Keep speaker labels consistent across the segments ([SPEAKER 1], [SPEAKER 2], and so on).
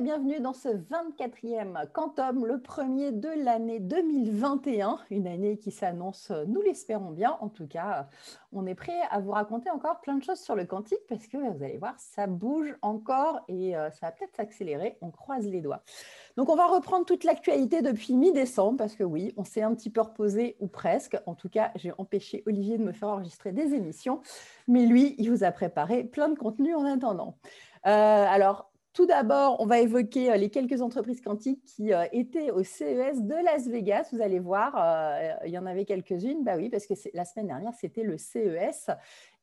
[SPEAKER 1] bienvenue dans ce 24e Quantum, le premier de l'année 2021, une année qui s'annonce, nous l'espérons bien. En tout cas, on est prêt à vous raconter encore plein de choses sur le quantique parce que vous allez voir, ça bouge encore et euh, ça va peut-être s'accélérer. On croise les doigts. Donc, on va reprendre toute l'actualité depuis mi-décembre parce que oui, on s'est un petit peu reposé ou presque. En tout cas, j'ai empêché Olivier de me faire enregistrer des émissions, mais lui, il vous a préparé plein de contenu en attendant. Euh, alors, tout d'abord, on va évoquer euh, les quelques entreprises quantiques qui euh, étaient au CES de Las Vegas. Vous allez voir, euh, il y en avait quelques-unes. Bah oui, parce que la semaine dernière, c'était le CES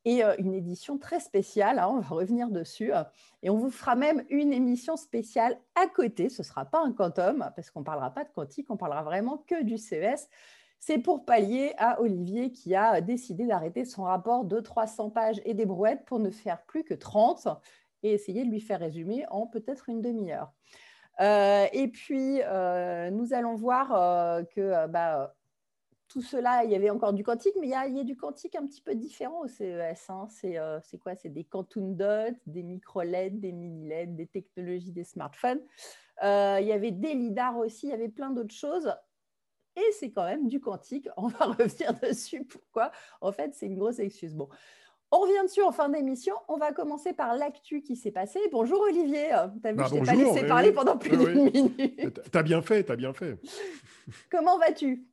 [SPEAKER 1] et une édition très spéciale. Hein, on va revenir dessus. Et on vous fera même une émission spéciale à côté. Ce ne sera pas un quantum, parce qu'on ne parlera pas de quantique, on parlera vraiment que du CES. C'est pour pallier à Olivier qui a décidé d'arrêter son rapport de 300 pages et des brouettes pour ne faire plus que 30 et essayer de lui faire résumer en peut-être une demi-heure. Euh, et puis, euh, nous allons voir euh, que bah, tout cela, il y avait encore du quantique, mais il y a, du quantique un petit peu différent au CES. Hein. C'est quoi? C'est des quantum dots, des micro-LED, des mini-LED, des technologies des smartphones. il y avait des lidars aussi, il y avait plein d'autres choses. Et c'est quand même du quantique. On va revenir dessus. Pourquoi? En fait, c'est une grosse excuse. Bon, on revient dessus en fin d'émission. On va commencer par l'actu qui s'est passé. Bonjour Olivier. T'as vu, bah, je t'ai pas laissé parler pendant plus d'une minute.
[SPEAKER 2] T'as bien fait, t'as bien fait.
[SPEAKER 1] Comment vas-tu?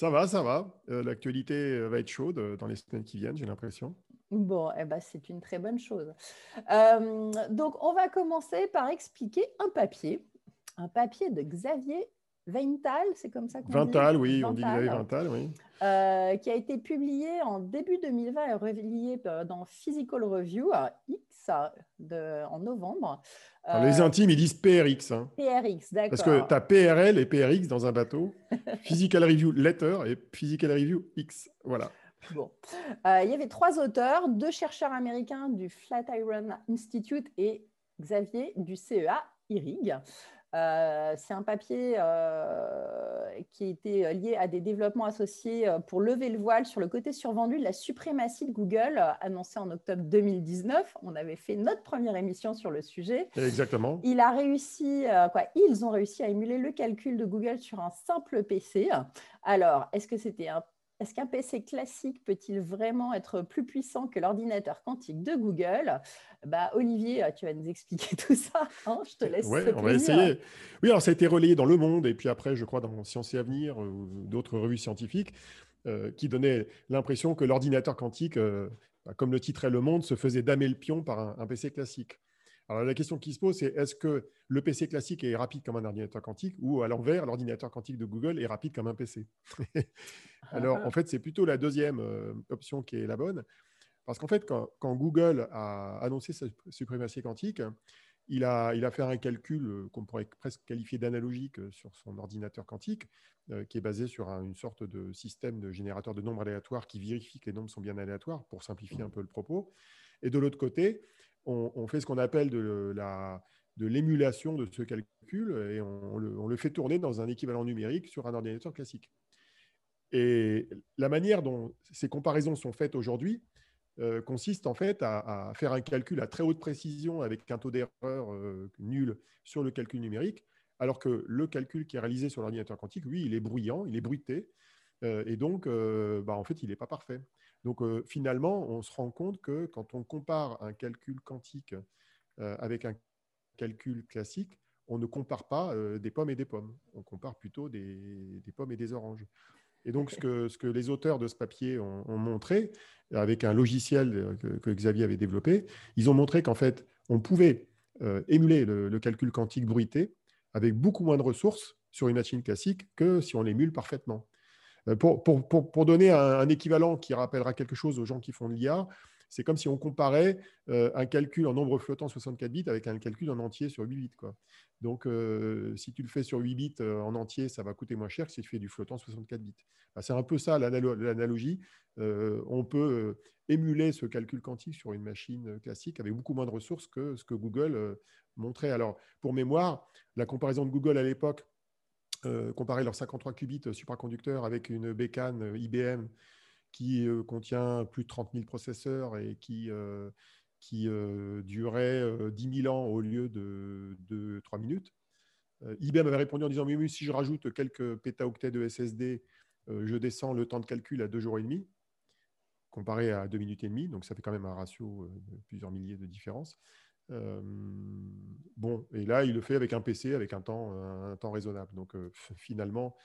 [SPEAKER 2] Ça va, ça va. Euh, l'actualité euh, va être chaude euh, dans les semaines qui viennent, j'ai l'impression.
[SPEAKER 1] Bon, eh ben, c'est une très bonne chose. donc, on va commencer par expliquer un papier, un papier de Xavier Veintal, c'est comme ça qu'on dit
[SPEAKER 2] Vintal, oui, on dit Veintal, oui.
[SPEAKER 1] Euh, qui a été publié en début 2020 et relié euh, dans Physical Review X de, en novembre.
[SPEAKER 2] les euh, intimes, ils disent PRX. Hein.
[SPEAKER 1] PRX, d'accord.
[SPEAKER 2] Parce que tu as PRL et PRX dans un bateau. Physical Review Letter et Physical Review X. Voilà.
[SPEAKER 1] Bon. il y avait trois auteurs, deux chercheurs américains du Flatiron Institute et Xavier du CEA IRIG. Euh, c'est un papier euh, qui a été lié à des développements associés euh, pour lever le voile sur le côté survendu de la suprématie de Google, annoncé en octobre 2019. On avait fait notre première émission sur le sujet.
[SPEAKER 2] Exactement.
[SPEAKER 1] Il a réussi, quoi, ils ont réussi à émuler le calcul de Google sur un simple PC. Alors, est-ce que c'était un est-ce qu'un PC classique peut-il vraiment être plus puissant que l'ordinateur quantique de Google? Bah, Olivier, tu vas nous expliquer tout ça. Hein, je te laisse.
[SPEAKER 2] Oui, on va essayer. Oui, alors ça a été relayé dans Le Monde et puis après, je crois, dans Sciences et Avenir ou d'autres revues scientifiques euh, qui donnaient l'impression que l'ordinateur quantique, euh, bah, comme le titrait Le Monde, se faisait damer le pion par un PC classique. Alors la question qui se pose, c'est est-ce que le PC classique est rapide comme un ordinateur quantique ou à l'envers, l'ordinateur quantique de Google est rapide comme un PC Alors en fait, c'est plutôt la deuxième euh, option qui est la bonne. Parce qu'en fait, quand, Google a annoncé sa suprématie quantique, il a, il a fait un calcul euh, qu'on pourrait presque qualifier d'analogique euh, sur son ordinateur quantique, qui est basé sur une sorte de système de générateur de nombres aléatoires qui vérifie que les nombres sont bien aléatoires, pour simplifier un peu le propos. Et de l'autre côté, on, fait ce qu'on appelle de l'émulation de, ce calcul et on le, fait tourner dans un équivalent numérique sur un ordinateur classique. Et la manière dont ces comparaisons sont faites aujourd'hui euh, consiste en fait à, faire un calcul à très haute précision avec un taux d'erreur euh, nul sur le calcul numérique, alors que le calcul qui est réalisé sur l'ordinateur quantique, oui, il est bruyant, il est bruité, euh, et donc, bah, en fait, il n'est pas parfait. Donc euh, finalement, on se rend compte que quand on compare un calcul quantique euh, avec un calcul classique, on ne compare pas euh, des pommes et des pommes, on compare plutôt des, pommes et des oranges. Et donc, ce que, ce que, les auteurs de ce papier ont, montré, avec un logiciel que, Xavier avait développé, ils ont montré qu'en fait, on pouvait émuler le, calcul quantique bruité avec beaucoup moins de ressources sur une machine classique que si on l'émule parfaitement. Euh, pour, donner un, équivalent qui rappellera quelque chose aux gens qui font de l'IA, c'est comme si on comparait euh, un calcul en nombre flottant 64 bits avec un calcul en entier sur 8 bits. Donc, euh, si tu le fais sur 8 bits en entier, ça va coûter moins cher que si tu fais du flottant 64 bits. c'est un peu ça l'analogie. on peut émuler ce calcul quantique sur une machine classique avec beaucoup moins de ressources que ce que Google montrait. Alors, pour mémoire, la comparaison de Google à l'époque, euh, comparer leurs 53 qubits supraconducteurs avec une bécane IBM qui euh, contient plus de 30 000 processeurs et qui, euh, qui durait 10 000 ans au lieu de, de 3 minutes. IBM avait répondu en disant oui, si je rajoute quelques pétaoctets de SSD, je descends le temps de calcul à 2 jours et demi, comparé à 2 minutes et demie. Donc, ça fait quand même un ratio de plusieurs milliers de différence. bon, et là, il le fait avec un PC, avec un temps, un temps raisonnable. Donc, finalement,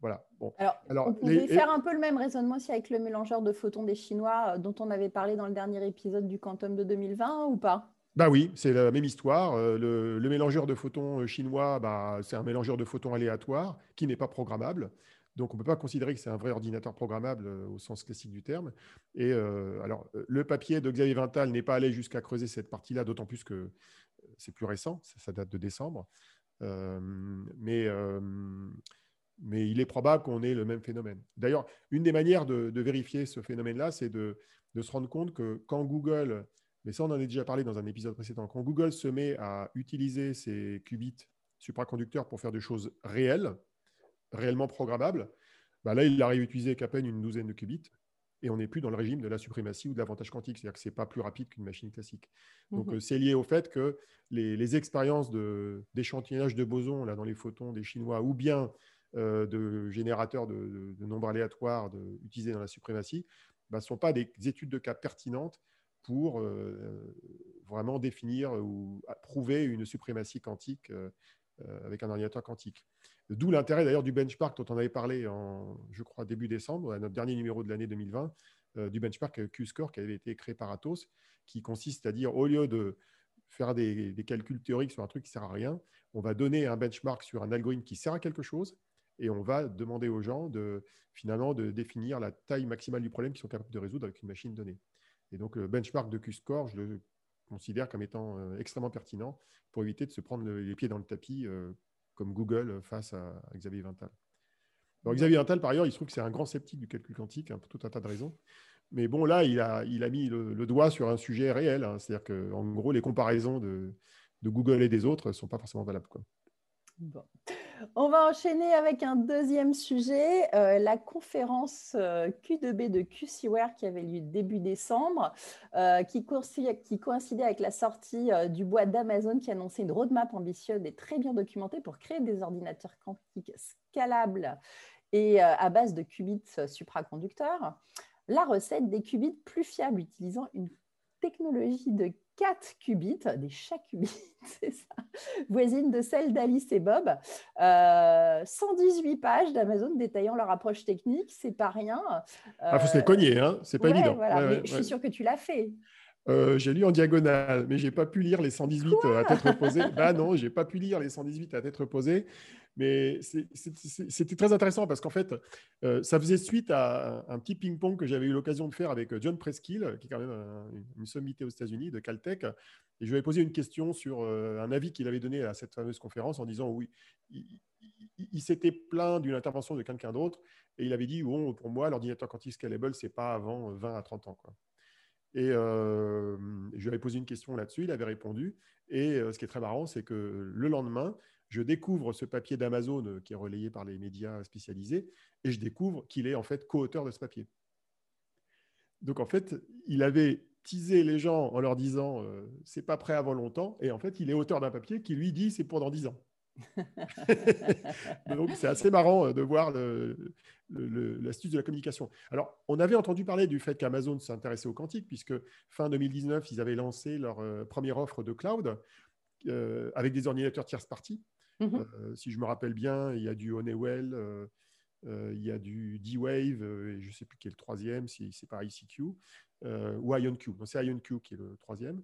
[SPEAKER 2] voilà.
[SPEAKER 1] Bon. Alors, on pouvait faire un peu le même raisonnement aussi avec le mélangeur de photons des Chinois dont on avait parlé dans le dernier épisode du Quantum de 2020 ou pas?
[SPEAKER 2] Bah oui, c'est la même histoire. Euh, le, mélangeur de photons euh, chinois, bah, c'est un mélangeur de photons aléatoire qui n'est pas programmable. Donc, on ne peut pas considérer que c'est un vrai ordinateur programmable euh, au sens classique du terme. Et alors, le papier de Xavier Vintal n'est pas allé jusqu'à creuser cette partie-là, d'autant plus que c'est plus récent, ça, date de décembre. mais, mais il est probable qu'on ait le même phénomène. D'ailleurs, une des manières de, vérifier ce phénomène-là, c'est de, de, se rendre compte que quand Google mais ça, on en a déjà parlé dans un épisode précédent. Quand Google se met à utiliser ces qubits supraconducteurs pour faire des choses réelles, réellement programmables, bah là, il à utiliser qu'à peine une douzaine de qubits et on n'est plus dans le régime de la suprématie ou de l'avantage quantique, c'est-à-dire que ce n'est pas plus rapide qu'une machine classique. Donc, mhm. euh, c'est lié au fait que les, expériences d'échantillonnage de, bosons là, dans les photons des Chinois ou bien euh, de générateurs de, nombres aléatoires utilisés dans la suprématie ne bah, sont pas des études de cas pertinentes pour euh, vraiment définir ou prouver une suprématie quantique euh, avec un ordinateur quantique. D'où l'intérêt d'ailleurs du benchmark dont on avait parlé en, je crois, début décembre, à notre dernier numéro de l'année 2020, du benchmark Q-Score qui avait été créé par Atos, qui consiste à dire, au lieu de faire des, des, calculs théoriques sur un truc qui ne sert à rien, on va donner un benchmark sur un algorithme qui sert à quelque chose, et on va demander aux gens de finalement de définir la taille maximale du problème qu'ils sont capables de résoudre avec une machine donnée. Et donc, le benchmark de Q-Score, je le considère comme étant euh, extrêmement pertinent pour éviter de se prendre les pieds dans le tapis euh, comme Google face à, Xavier Vintal. Alors, Xavier Vintal, par ailleurs, il se trouve que c'est un grand sceptique du calcul quantique, hein, pour tout un tas de raisons. Mais bon, là, il a, il a mis le, doigt sur un sujet réel. Hein. C'est-à-dire qu'en gros, les comparaisons de, de, Google et des autres ne sont pas forcément valables. Quoi.
[SPEAKER 1] Bon. On va enchaîner avec un deuxième sujet, euh, la conférence euh, Q2B de QCware qui avait lieu début décembre, euh, qui, coïncidait, avec la sortie du bois d'Amazon qui annonçait une roadmap ambitieuse et très bien documentée pour créer des ordinateurs quantiques scalables et à base de qubits supraconducteurs. La recette des qubits plus fiables utilisant une technologie de 4 qubits, des chats qubits, c'est ça, voisine de celle d'Alice et Bob. 118 euh, pages d'Amazon détaillant leur approche technique, c'est pas rien.
[SPEAKER 2] Il ah, faut se les cogner, hein c'est pas évident.
[SPEAKER 1] je suis sûre que tu l'as fait.
[SPEAKER 2] Euh, j'ai lu en diagonale, mais j'ai pas pu lire les 118 à tête reposée. bah non, j'ai pas pu lire les 118 à tête reposée. Mais c'était très intéressant parce qu'en fait, euh, ça faisait suite à un, petit ping-pong que j'avais eu l'occasion de faire avec euh, John Preskill, qui est quand même une sommité aux États-Unis de Caltech. Et je lui avais posé une question sur euh, un avis qu'il avait donné à cette fameuse conférence en disant oui, il, s'était plaint d'une intervention de quelqu'un d'autre et il avait dit bon, pour moi, l'ordinateur quantique scalable, c'est pas avant 20 à 30 ans. Quoi. Et je lui avais posé une question là-dessus, il avait répondu. Et ce qui est très marrant, c'est que le lendemain, je découvre ce papier d'Amazon euh, qui est relayé par les médias spécialisés et je découvre qu'il est en fait co-auteur de ce papier. Donc en fait, il avait teasé les gens en leur disant euh, c'est pas prêt avant longtemps et en fait, il est auteur d'un papier qui lui dit c'est pour dans 10 ans. Donc c'est assez marrant euh, de voir l'astuce de la communication. Alors, on avait entendu parler du fait qu'Amazon s'intéressait au quantique, puisque fin 2019, ils avaient lancé leur première offre de cloud avec des ordinateurs tierce partie. Euh, si je me rappelle bien, il y a du Honeywell, euh, euh, il y a du D-Wave, et je ne sais plus qui est le troisième, si c'est pas ICQ, ou IonQ. C'est IonQ qui est le troisième.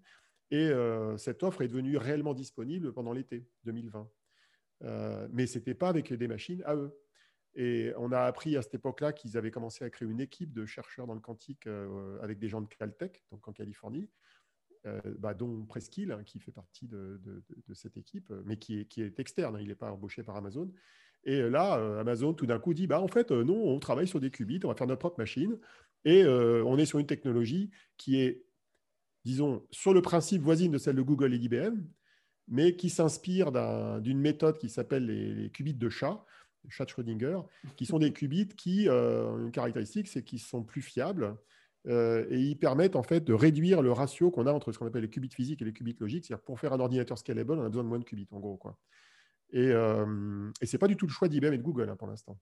[SPEAKER 2] Et cette offre est devenue réellement disponible pendant l'été 2020. Mais ce n'était pas avec des machines à eux. Et on a appris à cette époque-là qu'ils avaient commencé à créer une équipe de chercheurs dans le quantique avec des gens de Caltech, donc en Californie, euh, bah, dont Preskill, hein, qui fait partie de, cette équipe, mais qui est, qui est externe, hein, il n'est pas embauché par Amazon. Et là, euh, Amazon, tout d'un coup, dit, bah, en fait, euh, non, on travaille sur des qubits, on va faire notre propre machine, et on est sur une technologie qui est, disons, sur le principe voisine de celle de Google et d'IBM, mais qui s'inspire d'une méthode qui s'appelle les, qubits de chat, chat Schrödinger, qui sont des qubits qui, ont une caractéristique, c'est qu'ils sont plus fiables, et ils permettent en fait de réduire le ratio qu'on a entre ce qu'on appelle les qubits physiques et les qubits logiques. C'est-à-dire pour faire un ordinateur scalable, on a besoin de moins de qubits, en gros. Quoi. Et, et ce n'est pas du tout le choix d'IBM et de Google hein, pour l'instant.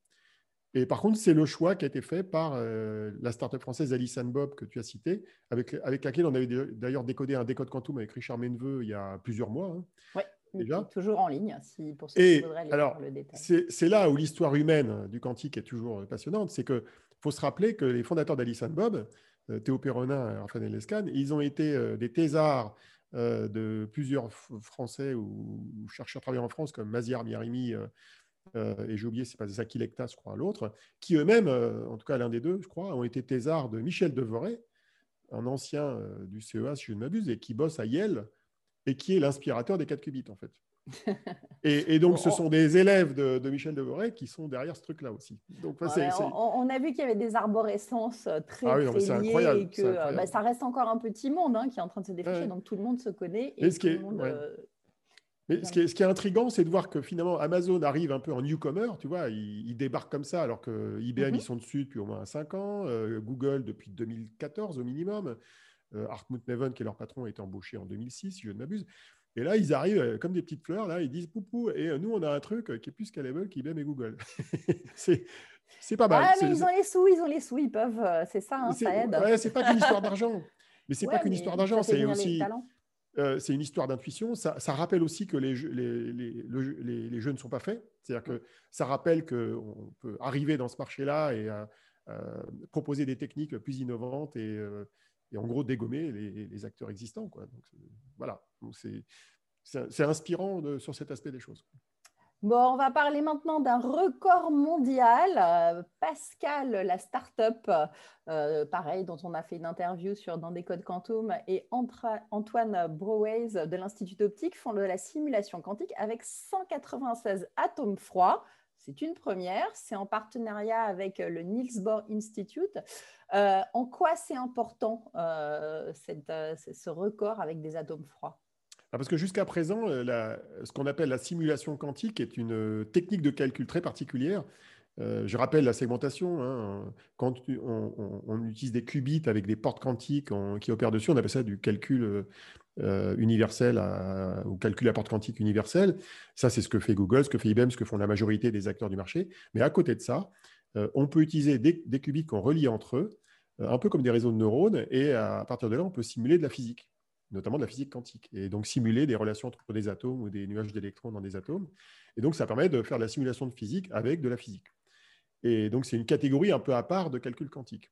[SPEAKER 2] Et par contre, c'est le choix qui a été fait par euh, la startup française Alice Bob que tu as cité, avec, avec laquelle on avait d'ailleurs décodé un décode quantum avec Richard Menveux il y a plusieurs mois. Hein,
[SPEAKER 1] oui, déjà. toujours en ligne, si, pour
[SPEAKER 2] ceux qui voudraient alors, le détail. C'est là où l'histoire humaine du quantique est toujours passionnante. C'est qu'il faut se rappeler que les fondateurs d'Alice Bob, euh, Théo Perronin et Raphaël Lescan, ils ont été euh, des thésards de plusieurs Français ou, chercheurs travaillant en France, comme Maziar Miarimi, euh, et j'ai oublié, c'est pas Zaki Lectas, je crois, l'autre, qui eux-mêmes, euh, en tout cas l'un des deux, je crois, ont été thésards de Michel Devoret, un ancien euh, du CEA, si je ne m'abuse, et qui bosse à Yale, et qui est l'inspirateur des 4 qubits, en fait. et, donc, ce sont des élèves de, Michel Devoret qui sont derrière ce truc-là aussi. Donc,
[SPEAKER 1] on, a vu qu'il y avait des arborescences très, ah très liées et que bah, ça reste encore un petit monde hein, qui est en train de se défricher, donc tout le monde se connaît. Et, ce monde,
[SPEAKER 2] mais ce qui, est, ce qui est intriguant, c'est de voir que finalement Amazon arrive un peu en newcomer, tu vois, il, débarque comme ça, alors que IBM, ils mhm. sont dessus depuis au moins 5 ans, euh, Google depuis 2014 au minimum, euh, Hartmut Neven, qui est leur patron, a été embauché en 2006, si je ne m'abuse. Et là, ils arrivent euh, comme des petites fleurs, là, ils disent poupou, et nous, on a un truc qui est plus scalable qu'IBM et Google. c'est. C'est pas mal.
[SPEAKER 1] Ah, mais ils ont les sous, ils ont les sous, ils peuvent. C'est ça, hein, ça aide.
[SPEAKER 2] Ouais, c'est pas qu'une histoire d'argent. Mais c'est pas qu'une histoire d'argent, c'est aussi. Euh, c'est une histoire d'intuition. Ça, rappelle aussi que les jeux, ne sont pas faits. C'est-à-dire que ça rappelle qu'on peut arriver dans ce marché-là et proposer des techniques plus innovantes et, euh, en gros dégommer les, acteurs existants. Voilà. C'est inspirant sur cet aspect des choses.
[SPEAKER 1] Bon, on va parler maintenant d'un record mondial. Euh, Pascal, la start-up, euh, pareil, dont on a fait une interview sur Dans des codes quantum, et Antoine Broways de l'Institut Optique font de la simulation quantique avec 196 atomes froids. C'est une première. C'est en partenariat avec le Niels Bohr Institute. Euh, en quoi c'est important ce record avec des atomes froids?
[SPEAKER 2] Parce que jusqu'à présent, euh, ce qu'on appelle la simulation quantique est une euh, technique de calcul très particulière. Euh, je rappelle la segmentation. Hein. quand on, utilise des qubits avec des portes quantiques qui opèrent dessus, on appelle ça du calcul universel ou calcul à porte quantique universelle. Ça, c'est ce que fait Google, ce que fait IBM, ce que font la majorité des acteurs du marché. Mais à côté de ça, on peut utiliser des qubits qu'on relie entre eux, un peu comme des réseaux de neurones, et à partir de là, on peut simuler de la physique notamment de la physique quantique, et donc simuler des relations entre des atomes ou des nuages d'électrons dans des atomes. Et donc, ça permet de faire de la simulation de physique avec de la physique. Et donc, c'est une catégorie un peu à part de calcul quantique.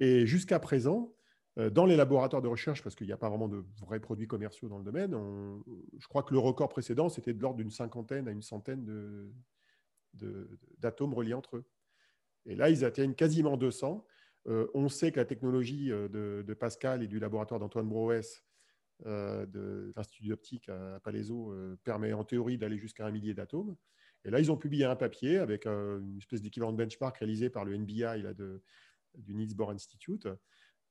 [SPEAKER 2] Et jusqu'à présent, euh, dans les laboratoires de recherche, parce qu'il n'y a pas vraiment de vrais produits commerciaux dans le domaine, je crois que le record précédent, c'était de l'ordre d'une cinquantaine à une centaine d'atomes de, reliés entre eux. Et là, ils atteignent quasiment 200. Euh, on sait que la technologie euh, de, de Pascal et du laboratoire d'Antoine Brouès euh, de l'Institut d'optique à Palaiso euh, permet en théorie d'aller jusqu'à un millier d'atomes. Et là, ils ont publié un papier avec euh, une espèce d'équivalent de benchmark réalisé par le NBI là, de, du Niels Bohr Institute.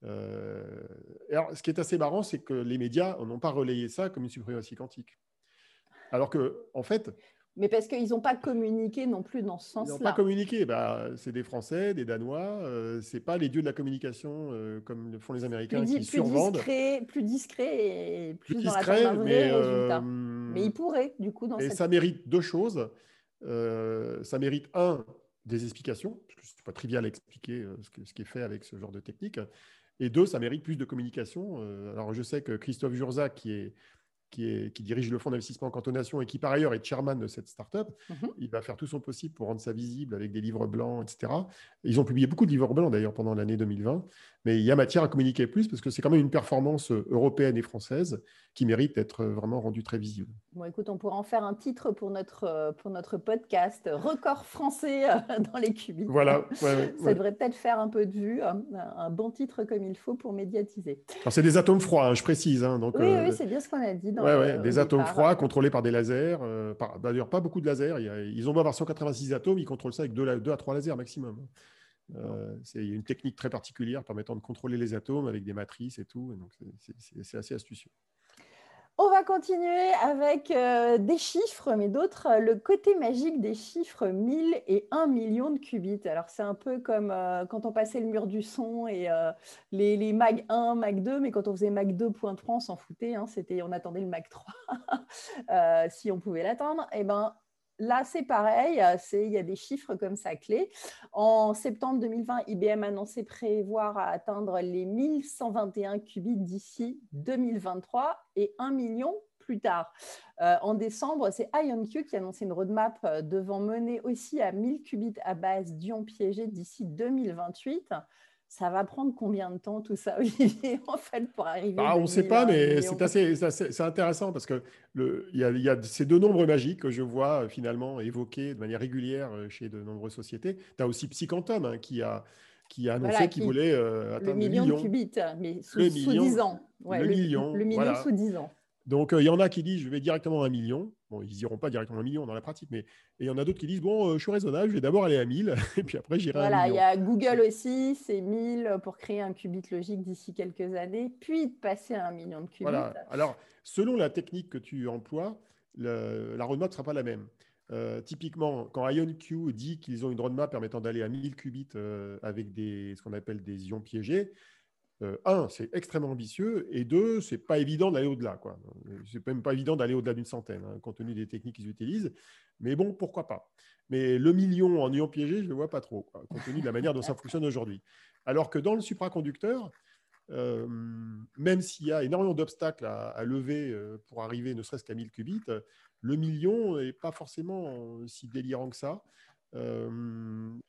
[SPEAKER 2] alors, ce qui est assez marrant, c'est que les médias n'ont pas relayé ça comme une suprématie quantique. Alors que, en fait,
[SPEAKER 1] mais parce qu'ils n'ont pas communiqué non plus dans ce sens-là.
[SPEAKER 2] Ils n'ont pas communiqué. Bah, c'est des Français, des Danois. Euh, ce n'est pas les dieux de la communication euh, comme le font les Américains qui plus survendent.
[SPEAKER 1] Discret, plus discret et plus, dans discret, la mais, euh, mais ils pourraient, du coup, dans
[SPEAKER 2] Et ça mérite deux choses. ça mérite, un, des explications, parce que ce n'est pas trivial à expliquer ce, ce, qui est fait avec ce genre de technique. Et deux, ça mérite plus de communication. alors, je sais que Christophe Jurza, qui est qui, dirige le fonds d'investissement en cantonation et qui par ailleurs est chairman de cette startup, mhm. il va faire tout son possible pour rendre ça visible avec des livres blancs, etc. Ils ont publié beaucoup de livres blancs d'ailleurs pendant l'année 2020, mais il y a matière à communiquer plus parce que c'est quand même une performance européenne et française qui mérite d'être vraiment rendue très visible.
[SPEAKER 1] Bon, écoute, on pourra en faire un titre pour notre, pour notre podcast, record français euh, dans les qubits.
[SPEAKER 2] Voilà.
[SPEAKER 1] ça devrait peut-être faire un peu de vue, un, bon titre comme il faut pour médiatiser.
[SPEAKER 2] Alors, c'est des atomes froids, hein, je précise. Hein, donc,
[SPEAKER 1] oui, oui, euh, c'est bien ce qu'on a dit.
[SPEAKER 2] Dans des atomes froids contrôlés par des lasers. Euh, d'ailleurs, pas beaucoup de lasers. ils ont beau avoir 186 atomes, ils contrôlent ça avec 2, à 3 lasers maximum. C'est une technique très particulière permettant de contrôler les atomes avec des matrices et tout. donc, c'est assez astucieux.
[SPEAKER 1] On va continuer avec euh, des chiffres, mais d'autres, euh, le côté magique des chiffres 1000 et 1 million de qubits. Alors, c'est un peu comme euh, quand on passait le mur du son et les, les, Mag 1, Mag 2, mais quand on faisait Mag 2.3, on s'en foutait. Hein, c'était, on attendait le Mag 3 si on pouvait l'attendre. Et eh ben, Là, c'est pareil, il y a des chiffres comme ça clés. En septembre 2020, IBM annonçait prévoir à atteindre les 1121 qubits d'ici 2023 et 1 million plus tard. Euh, en décembre, c'est IonQ qui annonçait une roadmap euh, devant mener aussi à 1000 qubits à base d'ions piégés d'ici 2028 ça va prendre combien de temps tout ça, Olivier, en fait, pour arriver
[SPEAKER 2] bah, On ne sait pas, mais c'est assez, assez intéressant parce que il y, y, a ces deux nombres magiques que je vois euh, finalement évoqués de manière régulière euh, chez de nombreuses sociétés. Tu as aussi Psychantom hein, qui a qui a annoncé qu'il voulait euh, atteindre le
[SPEAKER 1] million,
[SPEAKER 2] de
[SPEAKER 1] qubits, mais sous, le 10 ans.
[SPEAKER 2] le, million,
[SPEAKER 1] le million sous 10 ans.
[SPEAKER 2] Donc, il y en a qui disent je vais directement à un million. Bon, ils n'iront pas directement à un million dans la pratique, mais il y en a d'autres qui disent bon, je suis raisonnable, je vais d'abord aller à 1000, et puis après j'irai
[SPEAKER 1] à
[SPEAKER 2] un
[SPEAKER 1] million. Voilà, il y a Google aussi, c'est 1000 pour créer un qubit logique d'ici quelques années, puis de passer à un million de qubits. Voilà.
[SPEAKER 2] Alors, selon la technique que tu emploies, la roadmap ne sera pas la même. typiquement, quand IonQ dit qu'ils ont une roadmap permettant d'aller à 1000 qubits avec des, ce qu'on appelle des ions piégés, euh, un, c'est extrêmement ambitieux, et deux, c'est pas évident d'aller au-delà. Quoi. C'est même pas évident d'aller au-delà d'une centaine, hein, compte tenu des techniques qu'ils utilisent. Mais bon, pourquoi pas. Mais le million en ion piégé, je ne le vois pas trop, compte tenu de la manière dont ça fonctionne aujourd'hui. Alors que dans le supraconducteur, euh, même s'il y a énormément d'obstacles à, lever euh, pour arriver ne serait-ce qu'à 1000 qubits, le million n'est pas forcément si délirant que ça. Euh,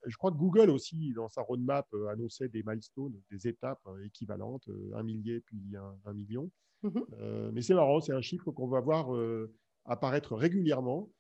[SPEAKER 2] je crois que Google aussi, dans sa roadmap, euh, annonçait des milestones, des étapes euh, équivalentes, un millier puis un, million. Mhm. mais c'est marrant, c'est un chiffre qu'on va voir apparaître régulièrement.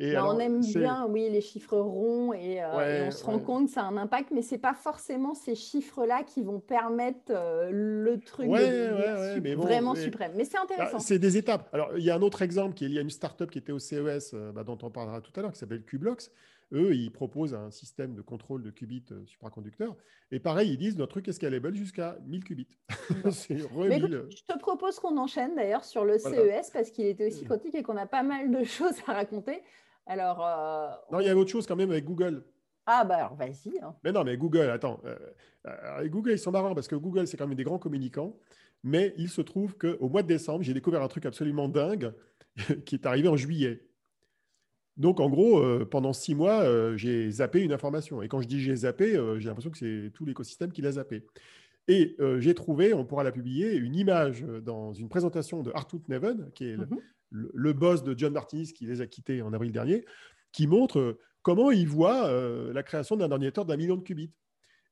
[SPEAKER 1] Et bah, on aime bien, oui, les chiffres ronds et, on se rend compte que ça a un impact, mais ce n'est pas forcément ces chiffres-là qui vont permettre le truc de, vraiment suprême. Mais c'est bah, intéressant.
[SPEAKER 2] c'est des étapes. Alors, il y a un autre exemple, qui est, y a une startup qui était au CES, bah, dont on parlera tout à l'heure, qui s'appelle Cublox, eux, ils proposent un système de contrôle de qubits euh, supraconducteurs. Et pareil, ils disent notre truc est scalable jusqu'à 1000 qubits.
[SPEAKER 1] c'est je te propose qu'on enchaîne d'ailleurs sur le CES parce qu'il était aussi quantique et qu'on a pas mal de choses à raconter. Alors, euh,
[SPEAKER 2] non, il y a autre chose quand même avec Google.
[SPEAKER 1] Ah bah alors vas-y. Hein.
[SPEAKER 2] Mais non, mais Google, attends. Euh, Google, ils sont marrants parce que Google, c'est quand même des grands communicants. Mais il se trouve qu'au mois de décembre, j'ai découvert un truc absolument dingue qui est arrivé en juillet. Donc, en gros, euh, pendant six mois, euh, j'ai zappé une information. Et quand je dis j'ai zappé, euh, j'ai l'impression que c'est tout l'écosystème qui l'a zappé. Et j'ai trouvé, on pourra la publier, une image dans une présentation de Arthur Neven, qui est le, mhm. boss de John Martinis, qui les a quittés en avril dernier, qui montre comment il voit la création d'un ordinateur d'un million de qubits.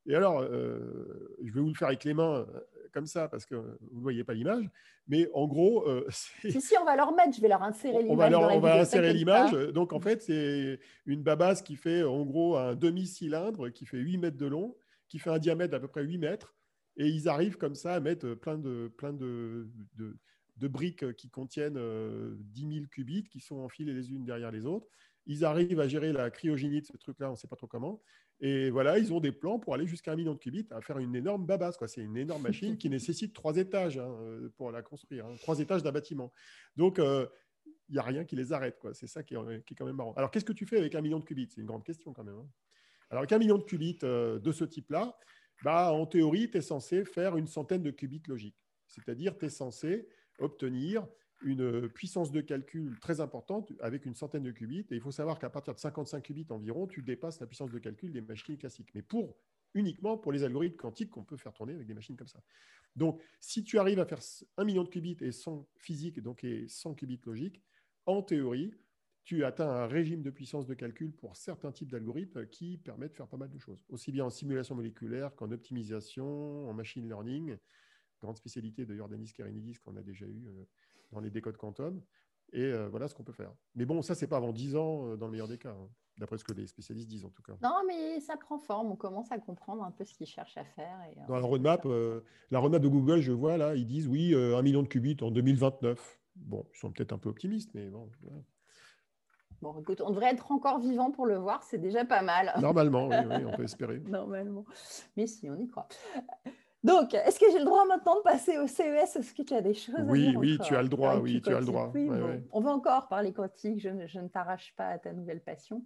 [SPEAKER 2] Et alors, je vais vous le faire avec les mains comme ça parce que vous ne voyez pas l'image. Mais en gros. Euh,
[SPEAKER 1] si, si, on va leur mettre, je vais leur insérer l'image.
[SPEAKER 2] On va, leur, on va insérer l'image. Donc, en fait, c'est une babasse qui fait en gros un demi-cylindre qui fait 8 mètres de long, qui fait un diamètre d'à peu près 8 mètres. Et ils arrivent comme ça à mettre plein de, plein de, de, de briques qui contiennent 10 euh, 000 qubits qui sont enfilées les unes derrière les autres. Ils arrivent à gérer la cryogénie de ce truc-là, on ne sait pas trop comment. Et voilà, ils ont des plans pour aller jusqu'à un million de qubits, à faire une énorme babasse. C'est une énorme machine qui nécessite trois étages hein, euh, pour la construire, hein. trois étages d'un bâtiment. Donc, il euh, n'y a rien qui les arrête. C'est ça qui est, qui est, quand même marrant. Alors, qu'est-ce que tu fais avec un million de qubits? C'est une grande question quand même. Hein. Alors, avec un million de qubits euh, de ce type-là, bah, en théorie, tu es censé faire une centaine de qubits logiques. C'est-à-dire, tu es censé obtenir une puissance de calcul très importante avec une centaine de qubits. Et il faut savoir qu'à partir de 55 qubits environ, tu dépasses la puissance de calcul des machines classiques. Mais pour uniquement pour les algorithmes quantiques qu'on peut faire tourner avec des machines comme ça. Donc, si tu arrives à faire 1 million de qubits et 100 physiques, donc et 100 qubits logiques, en théorie, tu atteins un régime de puissance de calcul pour certains types d'algorithmes qui permettent de faire pas mal de choses, aussi bien en simulation moléculaire qu'en optimisation, en machine learning, grande spécialité de Jordanis Karinidis qu'on a déjà eu euh, dans les décodes quantum. Et euh, voilà ce qu'on peut faire. Mais bon, ça, c'est pas avant 10 ans euh, dans le meilleur des cas, hein, d'après ce que les spécialistes disent en tout cas.
[SPEAKER 1] Non, mais ça prend forme. On commence à comprendre un peu ce qu'ils cherchent à faire. Et,
[SPEAKER 2] dans la roadmap, la roadmap de Google, je vois là, ils disent oui, un million de qubits en 2029. Bon, ils sont peut-être un peu optimistes, mais bon.
[SPEAKER 1] Bon, écoute, on devrait être encore vivant pour le voir, c'est déjà pas mal.
[SPEAKER 2] Normalement, oui, oui on peut espérer.
[SPEAKER 1] Normalement. Mais si, on y croit. Donc, est-ce que j'ai le droit maintenant de passer au CES Est-ce que tu as des choses
[SPEAKER 2] oui,
[SPEAKER 1] à dire
[SPEAKER 2] Oui, tu as le droit. Oui, tu as le droit.
[SPEAKER 1] On va encore parler quantique. Je ne, t'arrache pas à ta nouvelle passion.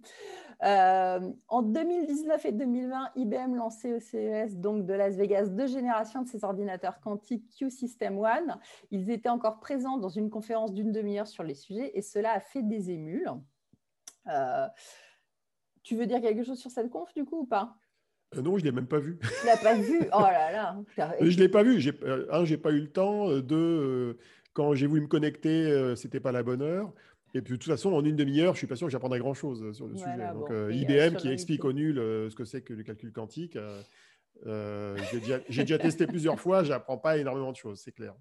[SPEAKER 1] Euh, en 2019 et 2020, IBM lançait au CES donc de Las Vegas deux générations de ses ordinateurs quantiques Q System One. Ils étaient encore présents dans une conférence d'une demi-heure sur les sujets et cela a fait des émules. Euh, tu veux dire quelque chose sur cette conf du coup ou pas?
[SPEAKER 2] Euh, non, je ne l'ai même pas vu.
[SPEAKER 1] Tu l'as pas vu? Oh là là
[SPEAKER 2] Je ne l'ai pas vu. Euh, un, je n'ai pas eu le temps. Euh, deux, quand j'ai voulu me connecter, ce n'était pas la bonne heure. Et puis de toute façon, en une demi-heure, je suis pas sûr que j'apprendrai grand-chose sur le sujet. Donc IBM qui explique au nul ce que c'est que le calcul quantique. j'ai déjà, testé plusieurs fois, j'apprends pas énormément de choses, c'est clair.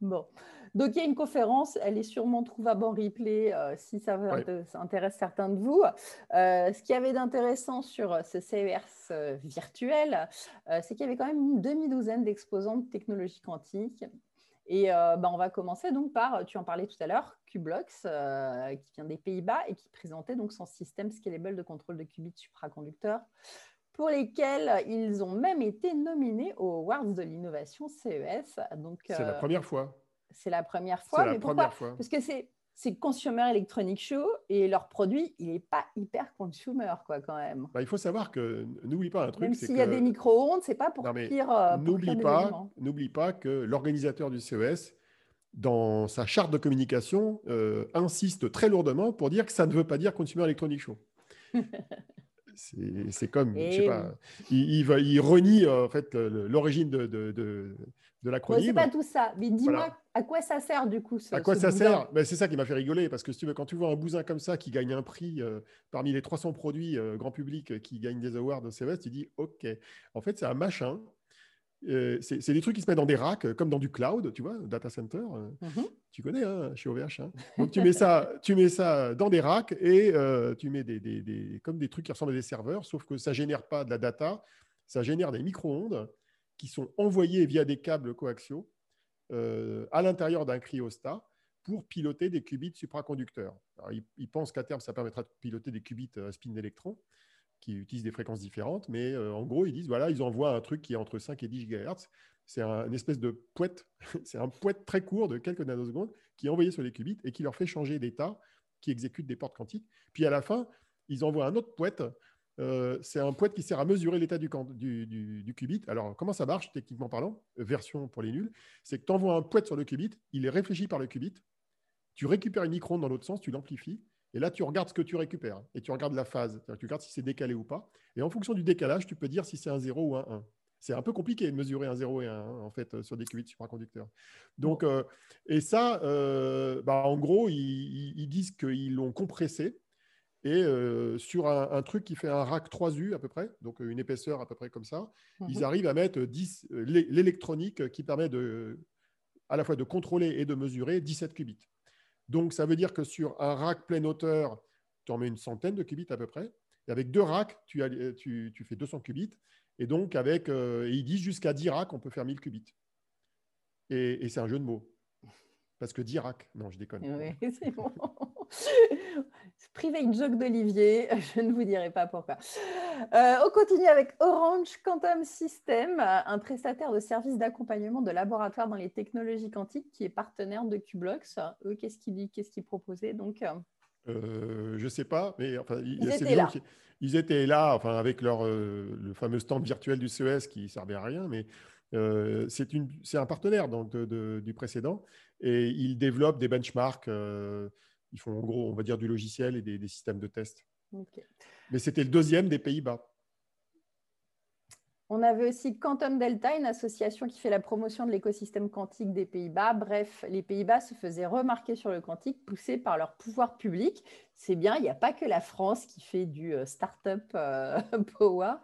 [SPEAKER 1] Bon, donc il y a une conférence, elle est sûrement trouvable en replay euh, si ça, intéresse certains de vous. Euh, ce qu'il y avait d'intéressant sur ce CES euh, virtuel, c'est qu'il y avait quand même une demi-douzaine d'exposants de technologie quantique. Et bah, on va commencer donc par, tu en parlais tout à l'heure, Qblox, qui vient des Pays-Bas et qui présentait donc son système scalable de contrôle de qubits supraconducteurs pour lesquels ils ont même été nominés aux Awards de l'innovation CES.
[SPEAKER 2] C'est la première fois
[SPEAKER 1] c'est la première fois.
[SPEAKER 2] mais pourquoi
[SPEAKER 1] Parce que c'est c'est Consumer Electronic Show et leur produit, il n'est pas hyper consumer, quoi, quand même.
[SPEAKER 2] Bah, il faut savoir que, n'oublie pas un truc.
[SPEAKER 1] Même s'il y a des micro-ondes, c'est pas pour pire. Euh,
[SPEAKER 2] n'oublie pas, n'oublie pas que l'organisateur du CES, dans sa charte de communication, euh, insiste très lourdement pour dire que ça ne veut pas dire Consumer Electronic Show. c'est comme, je sais pas, il, va, il renie en fait l'origine de, de, de l'acronyme.
[SPEAKER 1] c'est pas tout ça, mais dis-moi à quoi ça sert du coup
[SPEAKER 2] À quoi ça sert? Ben, C'est ça qui m'a fait rigoler, parce que si tu veux, quand tu vois un bousin comme ça qui gagne un prix euh, parmi les 300 produits euh, grand public euh, qui gagnent des awards au CES, tu dis OK. En fait, c'est un machin. c'est des trucs qui se mettent dans des racks, comme dans du cloud, tu vois, data center. Mhm. Tu connais, hein, chez OVH. Hein. Donc tu mets, ça, tu mets ça dans des racks et tu mets des, des, des, comme des trucs qui ressemblent à des serveurs, sauf que ça ne génère pas de la data, ça génère des micro-ondes qui sont envoyés via des câbles coaxiaux euh, à l'intérieur d'un cryostat pour piloter des qubits supraconducteurs. ils, pensent qu'à terme, ça permettra de piloter des qubits à spin d'électrons qui utilisent des fréquences différentes, mais euh, en gros, ils disent, voilà, ils envoient un truc qui est entre 5 et 10 GHz. C'est un, une espèce de poète, c'est un poète très court de quelques nanosecondes qui est envoyé sur les qubits et qui leur fait changer d'état, qui exécute des portes quantiques. Puis à la fin, ils envoient un autre poète euh, c'est un poète qui sert à mesurer l'état du, qubit. Alors, comment ça marche, techniquement parlant Version pour les nuls? C'est que tu envoies un poète sur le qubit, il est réfléchi par le qubit, tu récupères une micro dans l'autre sens, tu l'amplifies, et là, tu regardes ce que tu récupères. Et tu regardes la phase. Tu regardes si c'est décalé ou pas. Et en fonction du décalage, tu peux dire si c'est un 0 ou un 1. C'est un peu compliqué de mesurer un 0 et un 1, en fait, sur des qubits supraconducteurs. Donc, euh, et ça, euh, bah, en gros, ils disent qu'ils l'ont compressé et euh, sur un, truc qui fait un rack 3U à peu près, donc euh, une épaisseur à peu près comme ça, ils mhm. arrivent à mettre 10, euh, l'électronique qui permet de, à la fois de contrôler et de mesurer 17 qubits. Donc ça veut dire que sur un rack pleine hauteur, tu en mets une centaine de qubits à peu près. Et avec deux racks, tu, tu, tu fais 200 qubits. Et donc, avec, ils disent jusqu'à 10 racks, on peut faire 1000 qubits. Et, et c'est un jeu de mots. Parce que 10 racks, non, je déconne.
[SPEAKER 1] Oui, c'est bon. Private joke d'Olivier, je ne vous dirai pas pourquoi. Euh, on continue avec Orange Quantum System, un prestataire de services d'accompagnement de laboratoire dans les technologies quantiques qui est partenaire de Qblox. Eux, qu'est-ce qu'ils dit, qu'est-ce qu'ils proposaient donc
[SPEAKER 2] euh? Euh, Je ne sais pas, mais enfin,
[SPEAKER 1] ils, étaient là.
[SPEAKER 2] ils étaient là, enfin, avec leur le fameux stand virtuel du CES qui servait à rien, mais c'est un partenaire donc, du précédent et ils développent des benchmarks ils font en gros, on va dire, du logiciel et des, systèmes de test. Mais c'était le deuxième des Pays-Bas.
[SPEAKER 1] On avait aussi Quantum Delta, une association qui fait la promotion de l'écosystème quantique des Pays-Bas. Bref, les Pays-Bas se faisaient remarquer sur le quantique, poussés par leur pouvoir public. C'est bien, il n'y a pas que la France qui fait du euh, start-up euh, power.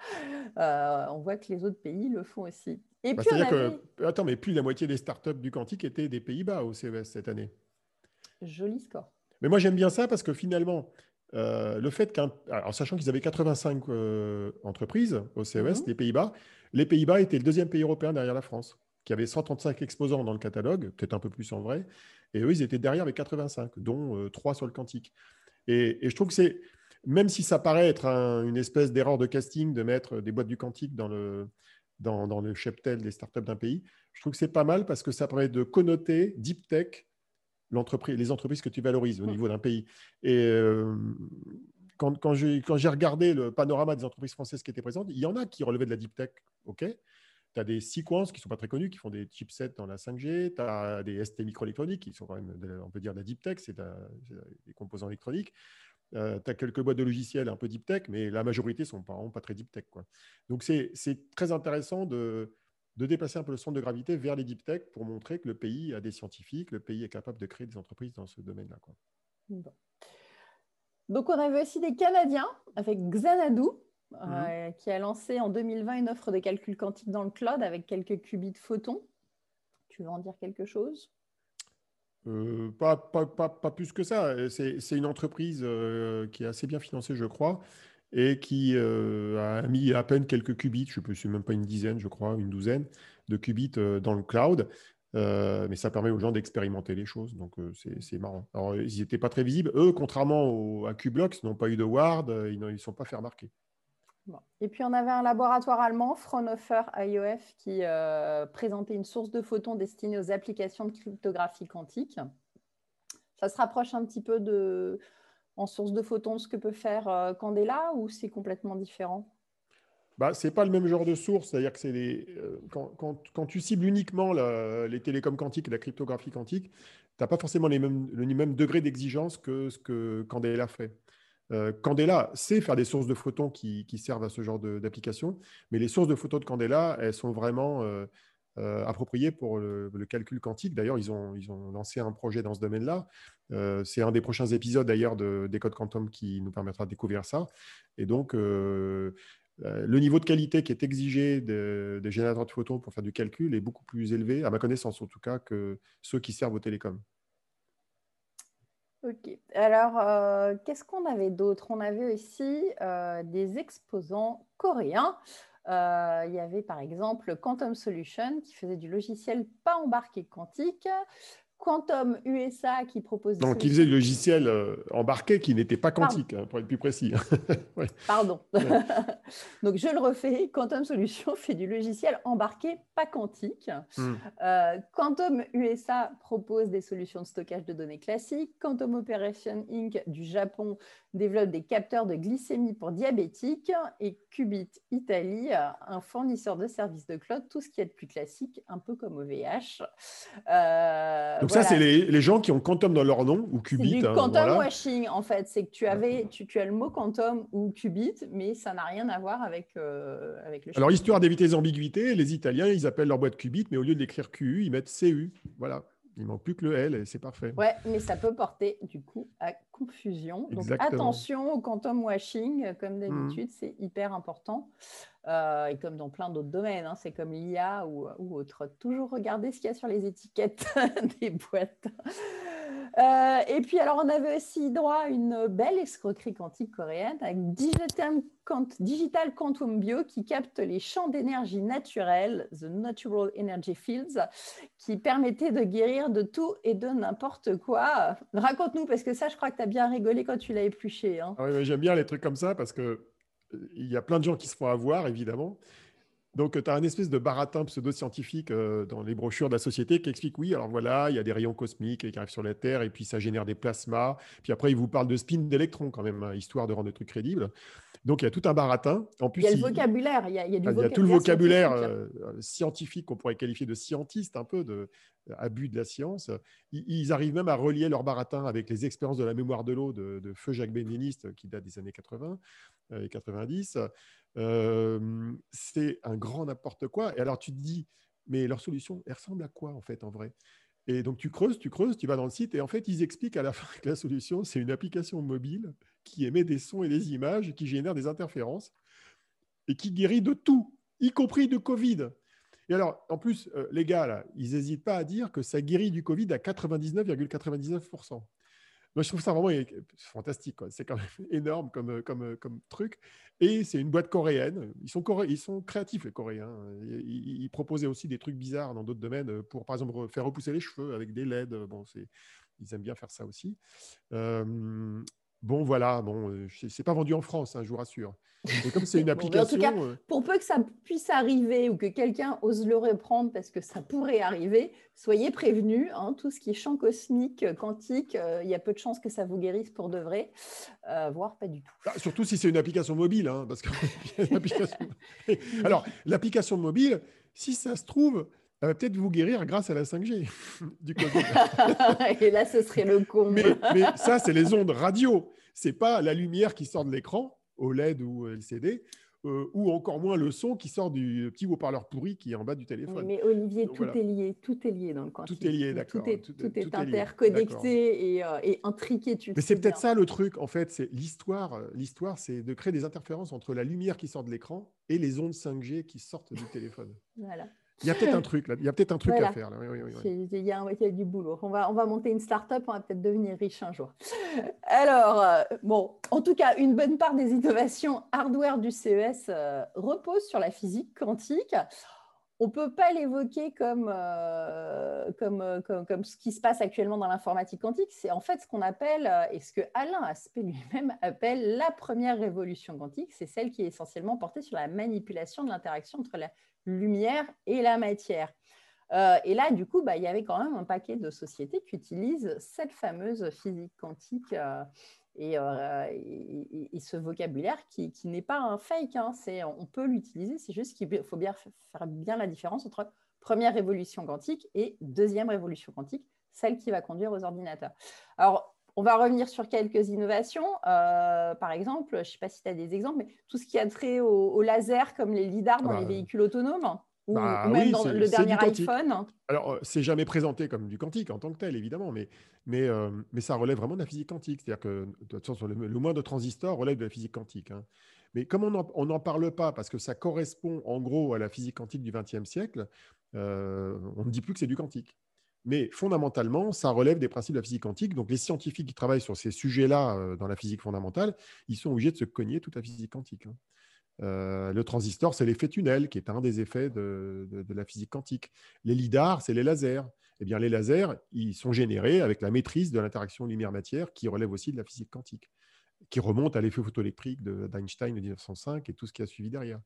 [SPEAKER 1] Euh, on voit que les autres pays le font aussi.
[SPEAKER 2] Et bah, puis que, attends, mais plus la moitié des start-up du quantique étaient des Pays-Bas au CES cette année.
[SPEAKER 1] Joli score.
[SPEAKER 2] Mais moi, j'aime bien ça parce que finalement, euh, le fait qu'un. En sachant qu'ils avaient 85 euh, entreprises au CES, mhm. les Pays-Bas, les Pays-Bas étaient le deuxième pays européen derrière la France, qui avait 135 exposants dans le catalogue, peut-être un peu plus en vrai. Et eux, ils étaient derrière avec 85, dont 3 euh, sur le quantique. Et, je trouve que c'est. Même si ça paraît être une espèce d'erreur de casting de mettre des boîtes du quantique dans le, dans, le cheptel des startups d'un pays. Je trouve que c'est pas mal parce que ça permet de connoter deep tech les entreprises que tu valorises au niveau d'un pays. Et euh, quand, quand j'ai regardé le panorama des entreprises françaises qui étaient présentes, il y en a qui relevaient de la deep tech, ok tu as des sequences qui ne sont pas très connus, qui font des chipsets dans la 5G. Tu as des ST microélectroniques qui sont quand même, on peut dire, de la deep tech, c'est des composants électroniques. Euh, tu as quelques boîtes de logiciels un peu deep tech, mais la majorité ne sont pas, pas très deep tech. Quoi. Donc, c'est très intéressant de, de déplacer un peu le centre de gravité vers les deep tech pour montrer que le pays a des scientifiques, le pays est capable de créer des entreprises dans ce domaine-là.
[SPEAKER 1] Donc, on avait aussi des Canadiens avec Xanadu, euh, mhm. qui a lancé en 2020 une offre de calcul quantique dans le cloud avec quelques qubits photons. Tu veux en dire quelque chose?
[SPEAKER 2] Euh, pas, pas, pas, pas, plus que ça. C'est une entreprise euh, qui est assez bien financée, je crois, et qui a mis à peine quelques qubits, je ne sais même pas une dizaine, je crois, une douzaine de qubits dans le cloud. mais ça permet aux gens d'expérimenter les choses, donc c'est marrant. Alors, ils n'étaient pas très visibles. Eux, contrairement à Qblox, n'ont pas eu de ward, ils ne sont pas fait remarquer.
[SPEAKER 1] Et puis, on avait un laboratoire allemand, Fraunhofer IOF, qui euh, présentait une source de photons destinée aux applications de cryptographie quantique. Ça se rapproche un petit peu de, en source de photons ce que peut faire euh, Candela ou c'est complètement différent?
[SPEAKER 2] Bah, ce n'est pas le même genre de source. C'est-à-dire que euh, quand, tu cibles uniquement les télécoms quantiques et la cryptographie quantique, tu n'as pas forcément les mêmes, le même degré d'exigence que ce que Candela fait. Euh, Candela sait faire des sources de photons qui, servent à ce genre d'application, mais les sources de photons de Candela, elles sont vraiment euh, appropriées pour le, calcul quantique. D'ailleurs, ils ont, lancé un projet dans ce domaine-là. C'est un des prochains épisodes d'ailleurs de, des codes quantum qui nous permettra de découvrir ça. Et donc, le niveau de qualité qui est exigé des générateurs de photons pour faire du calcul est beaucoup plus élevé, à ma connaissance en tout cas, que ceux qui servent aux télécoms.
[SPEAKER 1] Ok. Alors, euh, qu'est-ce qu'on avait d'autre? On avait aussi euh, des exposants coréens. Euh, il y avait par exemple Quantum Solution qui faisait du logiciel pas embarqué quantique. Quantum USA qui propose.
[SPEAKER 2] Donc, qui faisait du logiciel euh, embarqué qui n'était pas quantique, hein, pour être plus précis.
[SPEAKER 1] Pardon. Donc, je le refais. Quantum Solutions fait du logiciel embarqué pas quantique. Hmm. Euh, Quantum USA propose des solutions de stockage de données classiques. Quantum Operation Inc. du Japon développe des capteurs de glycémie pour diabétiques. Et Qubit Italy, un fournisseur de services de cloud, tout ce qui est de plus classique, un peu comme OVH.
[SPEAKER 2] Euh, Donc, ça, c'est les, gens qui ont quantum dans leur nom ou qubit.
[SPEAKER 1] Du hein, quantum washing, en fait. C'est que tu, avais, tu, as le mot quantum ou qubit, mais ça n'a rien à voir avec, euh, avec le
[SPEAKER 2] Alors, histoire d'éviter les ambiguïtés, les Italiens, ils appellent leur boîte qubit, mais au lieu d'écrire QU, ils mettent CU. Voilà. Il manque plus que le L et c'est parfait.
[SPEAKER 1] Ouais, mais ça peut porter du coup à confusion. Donc attention au quantum washing, comme mmh. d'habitude, c'est hyper important. Euh, et comme dans plein d'autres domaines, hein, c'est comme l'IA ou, ou, autre. Toujours regarder ce qu'il y a sur les étiquettes des boîtes. Euh, et puis, alors, on avait aussi droit à une belle escroquerie quantique coréenne avec Digital, Quantum Bio qui capte les champs d'énergie naturelle, The Natural Energy Fields, qui permettait de guérir de tout et de n'importe quoi. Raconte-nous, parce que ça, je crois que tu as bien rigolé quand tu l'as épluché. Hein.
[SPEAKER 2] Ah j'aime bien les trucs comme ça parce que il y a plein de gens qui se font avoir, évidemment. Donc, tu as un espèce de baratin pseudo-scientifique euh, dans les brochures de la société qui explique oui, alors voilà, il y a des rayons cosmiques qui arrivent sur la Terre et puis ça génère des plasmas. Puis après, il vous parle de spin d'électrons quand même, hein, histoire de rendre le truc crédible. Donc, il y a tout un baratin.
[SPEAKER 1] En plus, il y a le vocabulaire. Il y a, il y a, du
[SPEAKER 2] ah, il y a tout le vocabulaire euh, scientifique qu'on pourrait qualifier de scientiste, un peu de abus de la science. Ils, arrivent même à relier leur baratin avec les expériences de la mémoire de l'eau de, Feu Jacques Bénéniste qui date des années 80 et 90 c'est un grand n'importe quoi. Et alors tu te dis, mais leur solution, elle ressemble à quoi en fait en vrai? Et donc tu creuses, tu creuses, tu vas dans le site et en fait ils expliquent à la fin que la solution, c'est une application mobile qui émet des sons et des images, qui génère des interférences et qui guérit de tout, y compris de Covid. Et alors, en plus, les gars, là, ils n'hésitent pas à dire que ça guérit du Covid à 99,99%. Moi, je trouve ça vraiment fantastique. C'est quand même énorme comme, comme, comme truc. Et c'est une boîte coréenne. Ils sont, ils sont créatifs, les Coréens. Ils, proposaient aussi des trucs bizarres dans d'autres domaines pour, par exemple, faire repousser les cheveux avec des LED. Bon, ils aiment bien faire ça aussi. Bon, voilà, bon, c'est pas vendu en France, hein, je vous rassure. Et comme c'est une application.
[SPEAKER 1] en tout cas, pour peu que ça puisse arriver ou que quelqu'un ose le reprendre parce que ça pourrait arriver, soyez prévenus. Hein, tout ce qui est champ cosmique, quantique, il y a peu de chances que ça vous guérisse pour de vrai, voire pas du tout.
[SPEAKER 2] Ah, surtout si c'est une application mobile, hein, parce que Alors, l'application mobile, si ça se trouve, elle va peut-être vous guérir grâce à la 5G du
[SPEAKER 1] Et là, ce serait le con.
[SPEAKER 2] Mais, ça, c'est les ondes radio. C'est pas la lumière qui sort de l'écran, OLED ou LCD, euh, ou encore moins le son qui sort du petit haut-parleur pourri qui est en bas du téléphone.
[SPEAKER 1] Mais Olivier, tout est lié, tout est lié dans le quantique.
[SPEAKER 2] Tout est lié, d'accord.
[SPEAKER 1] Tout est, interconnecté et, euh, et, intriqué.
[SPEAKER 2] Mais c'est peut-être ça le truc, en fait, c'est l'histoire. Euh, l'histoire, c'est de créer des interférences entre la lumière qui sort de l'écran et les ondes 5G qui sortent du téléphone.
[SPEAKER 1] Voilà.
[SPEAKER 2] Il y a peut-être un truc là. Il y a peut-être un truc à faire.
[SPEAKER 1] il, y a, du boulot. On va, on va monter une start-up, on va peut-être devenir riche un jour. Alors, euh, bon, en tout cas, une bonne part des innovations hardware du CES euh, reposent sur la physique quantique. On ne peut pas l'évoquer comme, euh, comme, comme, comme, ce qui se passe actuellement dans l'informatique quantique. C'est en fait ce qu'on appelle, et ce que Alain Aspect lui-même appelle la première révolution quantique. C'est celle qui est essentiellement portée sur la manipulation de l'interaction entre la lumière et la matière. Euh, et là, du coup, bah, il y avait quand même un paquet de sociétés qui utilisent cette fameuse physique quantique euh, euh, et, ce vocabulaire qui, n'est pas un fake. Hein. on peut l'utiliser, c'est juste qu'il faut bien faire bien la différence entre première révolution quantique et deuxième révolution quantique, celle qui va conduire aux ordinateurs. Alors, on va revenir sur quelques innovations. Euh, par exemple, je ne sais pas si tu as des exemples, mais tout ce qui a trait au, laser, comme les lidars dans les bah, véhicules autonomes, ou, bah même dans le dernier iPhone.
[SPEAKER 2] Alors, euh, c'est jamais présenté comme du quantique en tant que tel, évidemment, mais, mais, euh, mais ça relève vraiment de la physique quantique. C'est-à-dire que de toute façon, le, moins de transistors relève de la physique quantique. Hein. Mais comme on n'en parle pas, parce que ça correspond en gros à la physique quantique du XXe siècle, on ne dit plus que c'est du quantique. Mais fondamentalement, ça relève des principes de la physique quantique. Donc, les scientifiques qui travaillent sur ces sujets-là euh, dans la physique fondamentale, ils sont obligés de se cogner toute la physique quantique. Hein. Euh, le transistor, c'est l'effet tunnel, qui est un des effets de, la physique quantique. Les lidars, c'est les lasers. Eh bien, les lasers, ils sont générés avec la maîtrise de l'interaction lumière-matière, qui relève aussi de la physique quantique, qui remonte à l'effet photoélectrique d'Einstein de, 1905 et tout ce qui a suivi derrière.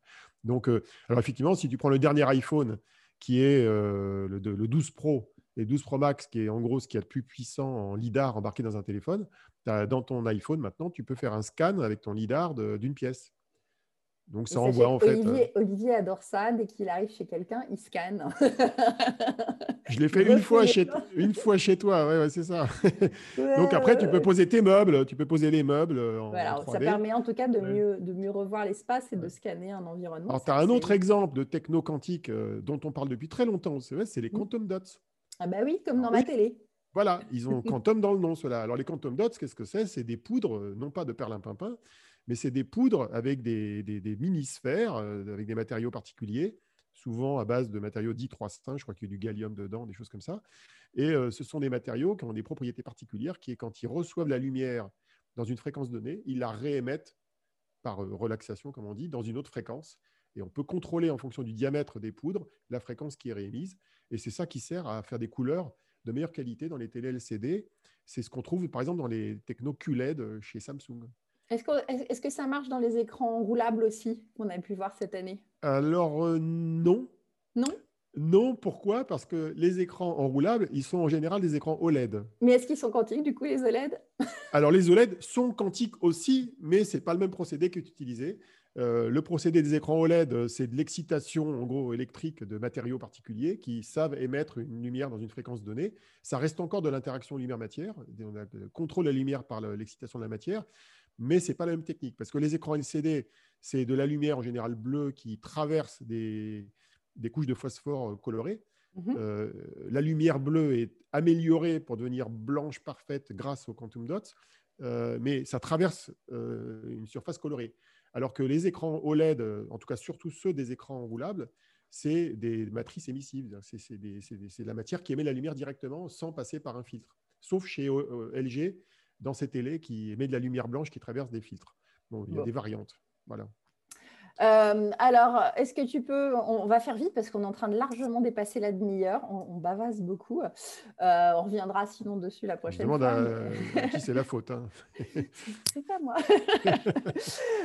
[SPEAKER 2] Donc, euh, alors effectivement, si tu prends le dernier iPhone, qui est le, le 12 Pro, les 12 Pro Max, qui est en gros ce qu'il y a de plus puissant en LIDAR embarqué dans un téléphone, dans ton iPhone maintenant, tu peux faire un scan avec ton LIDAR d'une pièce. Donc ça envoie en fait.
[SPEAKER 1] Euh, Olivier, adore ça. Dès qu'il arrive chez quelqu'un, il scanne.
[SPEAKER 2] Je l'ai fait une fois, chez, une fois chez toi. Ouais, c'est ça. Donc après, tu peux poser tes meubles, tu peux poser les meubles. En,
[SPEAKER 1] voilà, ça permet en tout cas de mieux, de mieux revoir l'espace et de scanner un environnement.
[SPEAKER 2] Alors, tu as un autre exemple de techno quantique euh, dont on parle depuis très longtemps c'est les quantum dots.
[SPEAKER 1] Ah bah oui, comme dans ma télé.
[SPEAKER 2] Voilà, ils ont quantum dans le nom, cela. Alors les quantum dots, qu'est-ce que c'est? C'est des poudres, euh, non pas de perlimpinpin, mais c'est des poudres avec des, mini-sphères, euh, avec des matériaux particuliers, souvent à base de matériaux dits 3,5, je crois qu'il y a du gallium dedans, des choses comme ça. Et euh, ce sont des matériaux qui ont des propriétés particulières, qui est quand ils reçoivent la lumière dans une fréquence donnée, ils la réémettent par relaxation, comme on dit, dans une autre fréquence. Et on peut contrôler en fonction du diamètre des poudres la fréquence qui est réémise. Et c'est ça qui sert à faire des couleurs de meilleure qualité dans les télé LCD. C'est ce qu'on trouve par exemple dans les techno QLED chez Samsung.
[SPEAKER 1] Est-ce que, est que, ça marche dans les écrans roulables aussi qu'on a pu voir cette année?
[SPEAKER 2] Alors euh, non.
[SPEAKER 1] Non?
[SPEAKER 2] Non, pourquoi? Parce que les écrans enroulables, ils sont en général des écrans OLED.
[SPEAKER 1] Mais est-ce qu'ils sont quantiques, du coup, les OLED
[SPEAKER 2] Alors, les OLED sont quantiques aussi, mais ce n'est pas le même procédé qui est utilisé. Euh, le procédé des écrans OLED, c'est de l'excitation en gros électrique de matériaux particuliers qui savent émettre une lumière dans une fréquence donnée. Ça reste encore de l'interaction lumière-matière. On a contrôle la lumière par l'excitation de la matière, mais c'est pas la même technique parce que les écrans LCD, c'est de la lumière en général bleue qui traverse des, couches de phosphore colorées. Mhm. Euh, la lumière bleue est améliorée pour devenir blanche parfaite grâce aux quantum dots, euh, mais ça traverse une surface colorée. Alors que les écrans OLED, euh, en tout cas surtout ceux des écrans enroulables, c'est des matrices émissives. C'est la matière qui émet la lumière directement sans passer par un filtre. Sauf chez euh, LG, dans ces télés qui émet de la lumière blanche qui traverse des filtres. il y a des variantes. Voilà.
[SPEAKER 1] Euh, alors, est-ce que tu peux, on va faire vite parce qu'on est en train de largement dépasser la demi-heure, on, bavasse beaucoup. Euh, on reviendra sinon dessus la prochaine
[SPEAKER 2] fois.
[SPEAKER 1] demande
[SPEAKER 2] à, qui c'est la faute. Hein.
[SPEAKER 1] c'est pas moi.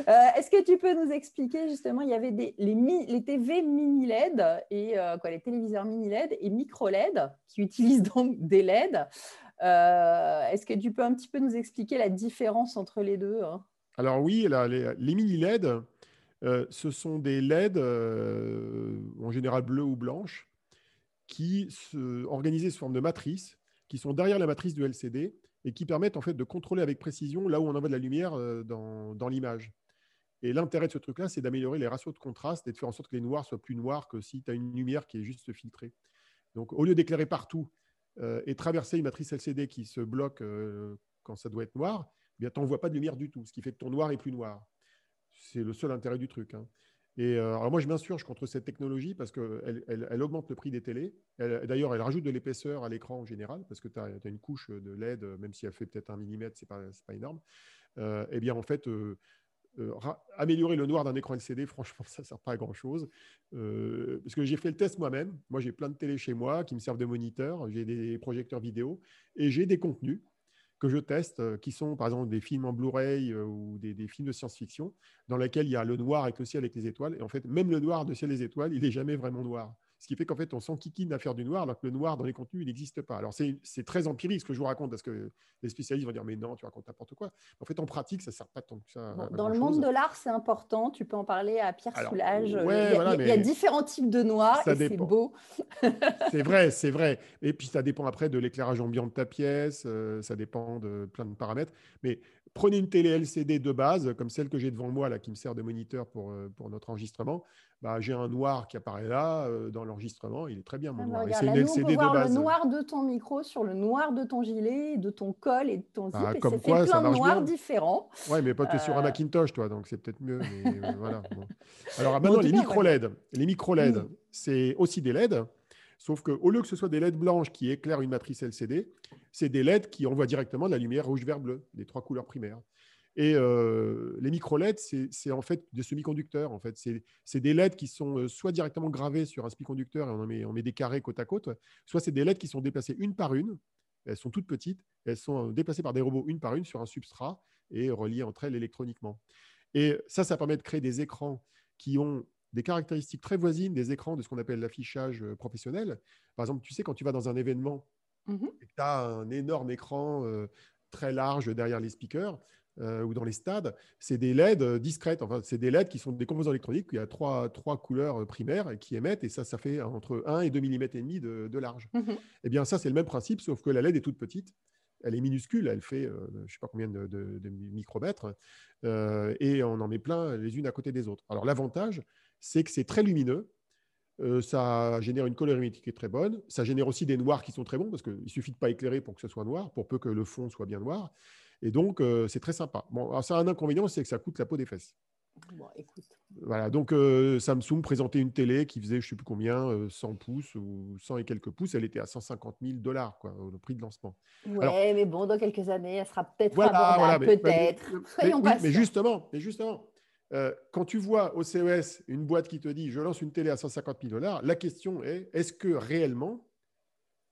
[SPEAKER 1] Euh, est-ce que tu peux nous expliquer justement, il y avait des, les, les TV mini LED et quoi, les téléviseurs mini LED et micro LED qui utilisent donc des LED. Est-ce que tu peux un petit peu nous expliquer la différence entre les deux hein?
[SPEAKER 2] Alors oui, les, les mini LED. Euh, ce sont des LED, euh, en général bleues ou blanches, qui sont organisées sous forme de matrices, qui sont derrière la matrice du LCD et qui permettent en fait de contrôler avec précision là où on envoie de la lumière euh, dans, l'image. Et l'intérêt de ce truc-là, c'est d'améliorer les ratios de contraste et de faire en sorte que les noirs soient plus noirs que si tu as une lumière qui est juste filtrée. Donc, au lieu d'éclairer partout et traverser une matrice LCD qui se bloque quand ça doit être noir, eh tu n'envoies pas de lumière du tout, ce qui fait que ton noir est plus noir. C'est le seul intérêt du truc. Hein. Et euh, alors moi, je m'insurge contre cette technologie parce qu'elle elle, augmente le prix des télés. D'ailleurs, elle rajoute de l'épaisseur à l'écran en général parce que tu as, une couche de LED, même si elle fait peut-être un millimètre, ce n'est pas, pas, énorme. Euh, eh bien, en fait, euh, améliorer le noir d'un écran LCD, franchement, ça ne sert pas à grand-chose. parce que j'ai fait le test moi-même. Moi, j'ai plein de télés chez moi qui me servent de moniteur. J'ai des projecteurs vidéo et j'ai des contenus que je teste, euh, qui sont par exemple des films en Blu-ray euh, ou des, films de science-fiction, dans lesquels il y a le noir avec le ciel avec les étoiles. Et en fait, même le noir de ciel et les étoiles, il n'est jamais vraiment noir. Ce qui fait qu'en fait, on s'enquiquine à faire du noir, alors que le noir dans les contenus, il n'existe pas. Alors, c'est très empirique ce que je vous raconte, parce que les spécialistes vont dire, mais non, tu racontes n'importe quoi. En fait, en pratique, ça ne sert pas tant que ça.
[SPEAKER 1] dans le monde de l'art, c'est important. Tu peux en parler à Pierre Soulage. il, y a, différents types de noir et c'est beau.
[SPEAKER 2] c'est vrai, c'est vrai. Et puis, ça dépend après de l'éclairage ambiant de ta pièce. Euh, ça dépend de plein de paramètres. Mais prenez une télé LCD de base, comme celle que j'ai devant moi, là, qui me sert de moniteur pour, euh, pour notre enregistrement. Bah, j'ai un noir qui apparaît là euh, dans l'enregistrement. Il est très bien, mon
[SPEAKER 1] ah, noir. c'est une LCD on voir le noir de ton micro sur le noir de ton gilet, de ton col et de ton zip. Ah, et comme quoi, fait plein de noirs différents.
[SPEAKER 2] Oui, mais pas que sur un euh, Macintosh, toi, donc c'est peut-être mieux. voilà, Alors maintenant, les micro-LED. Les micro-LED, c'est aussi des LED. Sauf qu'au lieu que ce soit des LED blanches qui éclairent une matrice LCD, c'est des LED qui envoient directement de la lumière rouge, vert, bleu, les trois couleurs primaires. Et euh, les micro-LED, c'est en fait des semi-conducteurs. En fait. C'est des LED qui sont euh, soit directement gravés sur un semi-conducteur et on, met, on met des carrés côte à côte, soit c'est des LED qui sont déplacées une par une. Elles sont toutes petites. Elles sont euh, déplacées par des robots une par une sur un substrat et reliées entre elles électroniquement. Et ça, ça permet de créer des écrans qui ont des caractéristiques très voisines des écrans de ce qu'on appelle l'affichage professionnel. Par exemple, tu sais, quand tu vas dans un événement que tu as un énorme écran euh, très large derrière les speakers euh, ou dans les stades, c'est des LED discrètes. Enfin, c'est des LED qui sont des composants électroniques. Il y a trois, trois couleurs primaires qui émettent et ça, ça fait entre 1 et 2 mm et demi de, large. Mmh eh bien, ça, c'est le même principe, sauf que la LED est toute petite elle est minuscule, elle fait je ne sais pas combien de, micromètres, et on en met plein les unes à côté des autres. Alors l'avantage, c'est que c'est très lumineux. Euh, ça génère une colorimétrie qui est très bonne. Ça génère aussi des noirs qui sont très bons parce qu'il suffit de pas éclairer pour que ce soit noir, pour peu que le fond soit bien noir. Et donc, euh, c'est très sympa. Bon, ça a un inconvénient, c'est que ça coûte la peau des fesses.
[SPEAKER 1] Bon, écoute.
[SPEAKER 2] Voilà, donc euh, Samsung présentait une télé qui faisait, je ne sais plus combien, 100 pouces ou 100 et quelques pouces. Elle était à 150 000 dollars, quoi, au prix de lancement.
[SPEAKER 1] Oui, mais bon, dans quelques années, elle sera peut-être abordable, peut-être.
[SPEAKER 2] Soyons mais, mais justement, mais justement, euh, quand tu vois au CES une boîte qui te dit je lance une télé à 150 000 dollars, la question est est-ce que réellement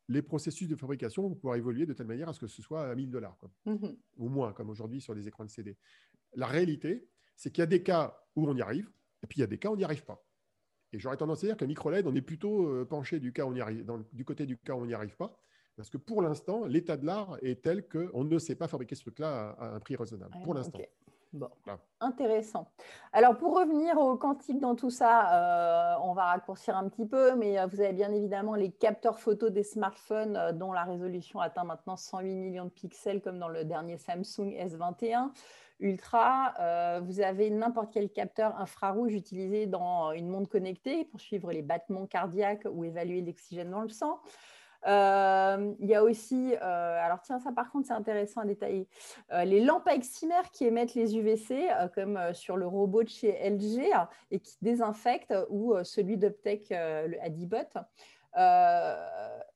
[SPEAKER 2] les processus de fabrication vont pouvoir évoluer de telle manière à ce que ce soit à 1000 dollars mmh ou moins, comme aujourd'hui sur les écrans de CD La réalité, c'est qu'il y a des cas où on y arrive, et puis il y a des cas où on n'y arrive pas. Et j'aurais tendance à dire qu'à micro-LED, on est plutôt euh, penché du, cas où on y arrive, du côté du cas où on n'y arrive pas, parce que pour l'instant, l'état de l'art est tel qu'on ne sait pas fabriquer ce truc-là à, un prix raisonnable. pour l'instant.
[SPEAKER 1] Bon, intéressant. Alors pour revenir au quantique dans tout ça, euh, on va raccourcir un petit peu, mais euh, vous avez bien évidemment les capteurs photo des smartphones euh, dont la résolution atteint maintenant 108 millions de pixels comme dans le dernier Samsung S21 Ultra. vous avez n'importe quel capteur infrarouge utilisé dans une montre connectée pour suivre les battements cardiaques ou évaluer l'oxygène dans le sang. Euh, il y a aussi, euh, alors tiens, ça par contre c'est intéressant à détailler, euh, les lampes à excimer qui émettent les UVC, comme sur le robot de chez LG et qui désinfectent, ou celui d'Optech, le Adibot.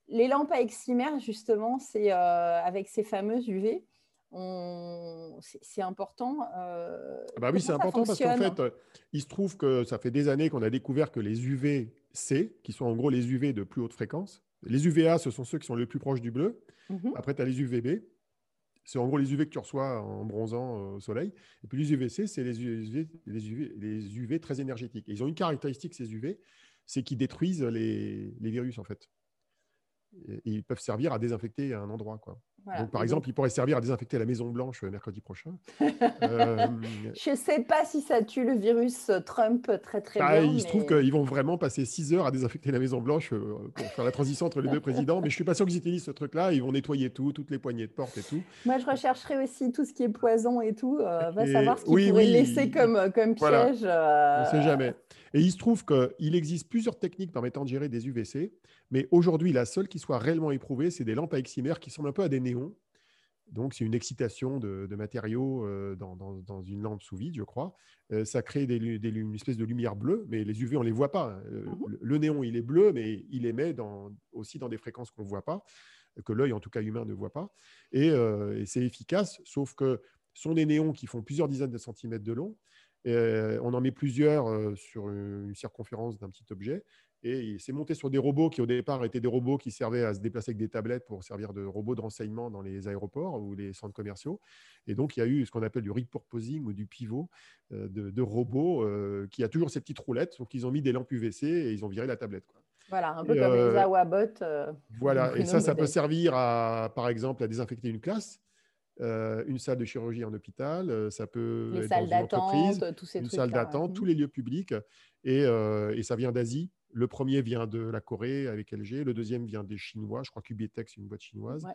[SPEAKER 1] les lampes à excimer, justement, c'est avec ces fameuses UV. c'est important.
[SPEAKER 2] Euh, ah bah oui, c'est important parce qu'en fait, il se trouve que ça fait des années qu'on a découvert que les UVC, qui sont en gros les UV de plus haute fréquence, les UVA, ce sont ceux qui sont les plus proches du bleu. Mmh Après, tu as les UVB. C'est en gros les UV que tu reçois en bronzant euh, au soleil. Et puis les UVC, c'est les UV, les, UV, les UV très énergétiques. ils ont une caractéristique, ces UV, c'est qu'ils détruisent les, les virus, en fait ils peuvent servir à désinfecter un endroit. Quoi. Donc, par exemple, ils pourraient servir à désinfecter la Maison Blanche euh, mercredi prochain.
[SPEAKER 1] euh... Je ne sais pas si ça tue le virus euh, Trump très très bah, bien.
[SPEAKER 2] Il se trouve qu'ils vont vraiment passer 6 heures à désinfecter la Maison Blanche euh, pour faire la transition entre les deux présidents. Mais je ne suis pas sûr qu'ils utilisent ce truc-là. Ils vont nettoyer tout, toutes les poignées de porte et tout.
[SPEAKER 1] Moi, je rechercherai aussi tout ce qui est poison et tout. va savoir ce qu'ils pourraient laisser comme, comme piège.
[SPEAKER 2] On ne sait jamais. Et il se trouve qu'il existe plusieurs techniques permettant de gérer des UVC. Mais aujourd'hui, la seule qui soit réellement éprouvée, c'est des lampes à eximère qui ressemblent un peu à des Donc, c'est une excitation de, matériaux euh, dans, une lampe sous vide, je crois. Euh, ça crée des, une espèce de lumière bleue, mais les UV, on ne les voit pas. Euh, mhm. le, néon, il est bleu, mais il émet aussi dans des fréquences qu'on ne voit pas, que l'œil, en tout cas humain, ne voit pas. Et, et c'est efficace, sauf que ce sont des néons qui font plusieurs dizaines de centimètres de long. on en met plusieurs sur une circonférence d'un petit objet. Et c'est monté sur des robots qui, au départ, étaient des robots qui servaient à se déplacer avec des tablettes pour servir de robots de renseignement dans les aéroports ou les centres commerciaux. Et donc, il y a eu ce qu'on appelle du repurposing ou du pivot euh, de, robots euh, qui a toujours ces petites roulettes. Donc, ils ont mis des lampes UVC et ils ont viré la tablette.
[SPEAKER 1] Voilà, un peu comme les euh, Awabots.
[SPEAKER 2] voilà, et ça, ça peut servir, à, par exemple, à désinfecter une classe. une salle de chirurgie en hôpital, ça peut
[SPEAKER 1] les être salles entreprise, tous ces
[SPEAKER 2] une salle d'attente, tous les lieux publics, et, et ça vient d'Asie. Le premier vient de la Corée avec LG, le deuxième vient des Chinois. Je crois qu'Ubitex, c'est une boîte chinoise.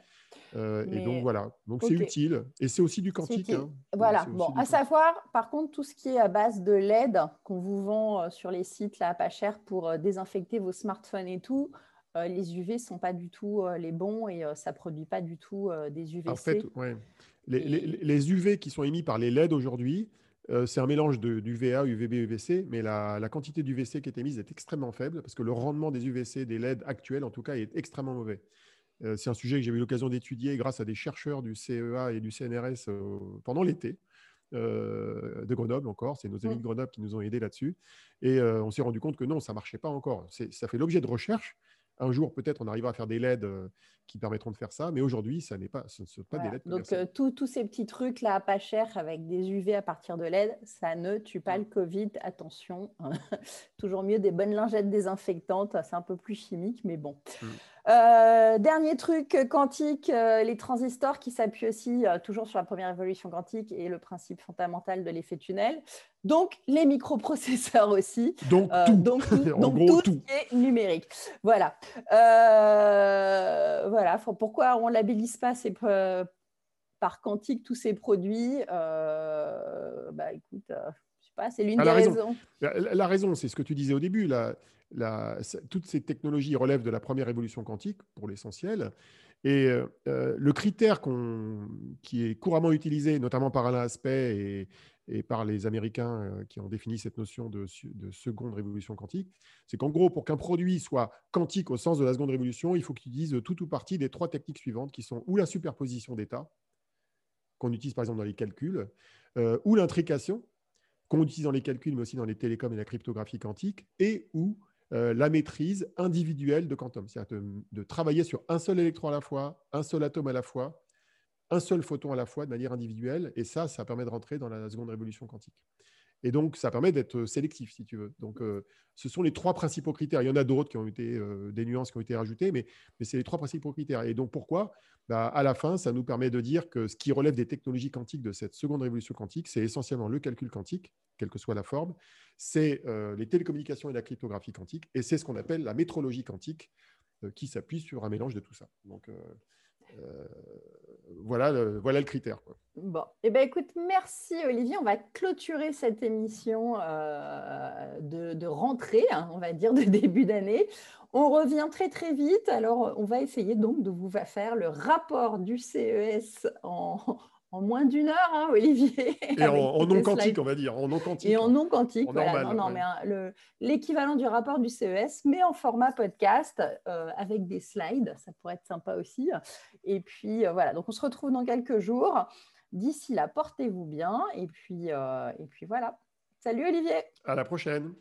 [SPEAKER 2] Euh, et donc voilà, donc c'est utile. Et c'est aussi du quantique. Hein.
[SPEAKER 1] Voilà, bon, à savoir, par contre, tout ce qui est à base de LED qu'on vous vend euh, sur les sites là, pas cher pour euh, désinfecter vos smartphones et tout, les UV ne sont pas du tout les bons et ça ne produit pas du tout des UVC.
[SPEAKER 2] En fait, ouais. les, les, UV qui sont émis par les LED aujourd'hui, euh, c'est un mélange d'UVA, UVB, UVC, mais la, quantité d'UVC qui est émise est extrêmement faible parce que le rendement des UVC, des LED actuels en tout cas, est extrêmement mauvais. Euh, c'est un sujet que j'ai eu l'occasion d'étudier grâce à des chercheurs du CEA et du CNRS euh, pendant l'été. de Grenoble encore, c'est nos amis de Grenoble qui nous ont aidés là-dessus. Et on s'est rendu compte que non, ça ne marchait pas encore. Ça fait l'objet de recherche, un jour, peut-être, on arrivera à faire des LED euh, qui permettront de faire ça, mais aujourd'hui, ça n'est pas, ce ne sont pas des LED.
[SPEAKER 1] Donc, euh, tous ces petits trucs là, pas cher, avec des UV à partir de LED, ça ne tue pas mm. le Covid. Attention, toujours mieux des bonnes lingettes désinfectantes. C'est un peu plus chimique, mais bon. Mm. Euh, dernier truc quantique, les transistors qui s'appuient aussi toujours sur la première évolution quantique et le principe fondamental de l'effet tunnel. Donc les microprocesseurs aussi.
[SPEAKER 2] Donc tout. donc,
[SPEAKER 1] tout, tout, Ce qui est numérique. Voilà. Euh, voilà. Pourquoi on labellise pas par quantique tous ces produits? Euh, Bah écoute, euh, pas, c'est l'une ah, des raisons.
[SPEAKER 2] La, raison, c'est ce que tu disais au début. toutes ces technologies relèvent de la première évolution quantique pour l'essentiel. Et le critère qui est couramment utilisé, notamment par Alain Aspect et, et par les Américains euh, qui ont défini cette notion de, seconde révolution quantique, c'est qu'en gros, pour qu'un produit soit quantique au sens de la seconde révolution, il faut qu'il utilise tout ou partie des trois techniques suivantes qui sont ou la superposition d'états, qu'on utilise par exemple dans les calculs, euh, ou l'intrication, qu'on utilise dans les calculs, mais aussi dans les télécoms et la cryptographie quantique, et ou euh, la maîtrise individuelle de quantum, c'est-à-dire de, travailler sur un seul électron à la fois, un seul atome à la fois, un seul photon à la fois de manière individuelle. Et ça, ça permet de rentrer dans la seconde révolution quantique. Et donc, ça permet d'être sélectif, si tu veux. Donc, euh, ce sont les trois principaux critères. Il y en a d'autres qui ont été, euh, des nuances qui ont été rajoutées, mais, c'est les trois principaux critères. Et donc, pourquoi? Bah, À la fin, ça nous permet de dire que ce qui relève des technologies quantiques de cette seconde révolution quantique, c'est essentiellement le calcul quantique, quelle que soit la forme, c'est euh, les télécommunications et la cryptographie quantique, et c'est ce qu'on appelle la métrologie quantique, qui s'appuie sur un mélange de tout ça. Donc, euh, voilà, le, voilà le critère.
[SPEAKER 1] Bon, eh ben, écoute, merci Olivier. On va clôturer cette émission euh, de, rentrée, hein, on va dire, de début d'année. On revient très très vite. Alors, on va essayer donc de vous faire le rapport du CES en, en moins d'une heure, hein, Olivier.
[SPEAKER 2] Et en, non quantique, on va dire. En non quantique.
[SPEAKER 1] Et en non quantique, voilà. non, non, mais l'équivalent du rapport du CES, mais en format podcast euh, avec des slides. Ça pourrait être sympa aussi. Et puis, euh, voilà. Donc, on se retrouve dans quelques jours. D'ici là, portez-vous bien. Et puis, euh, et puis voilà. Salut, Olivier.
[SPEAKER 2] À la prochaine.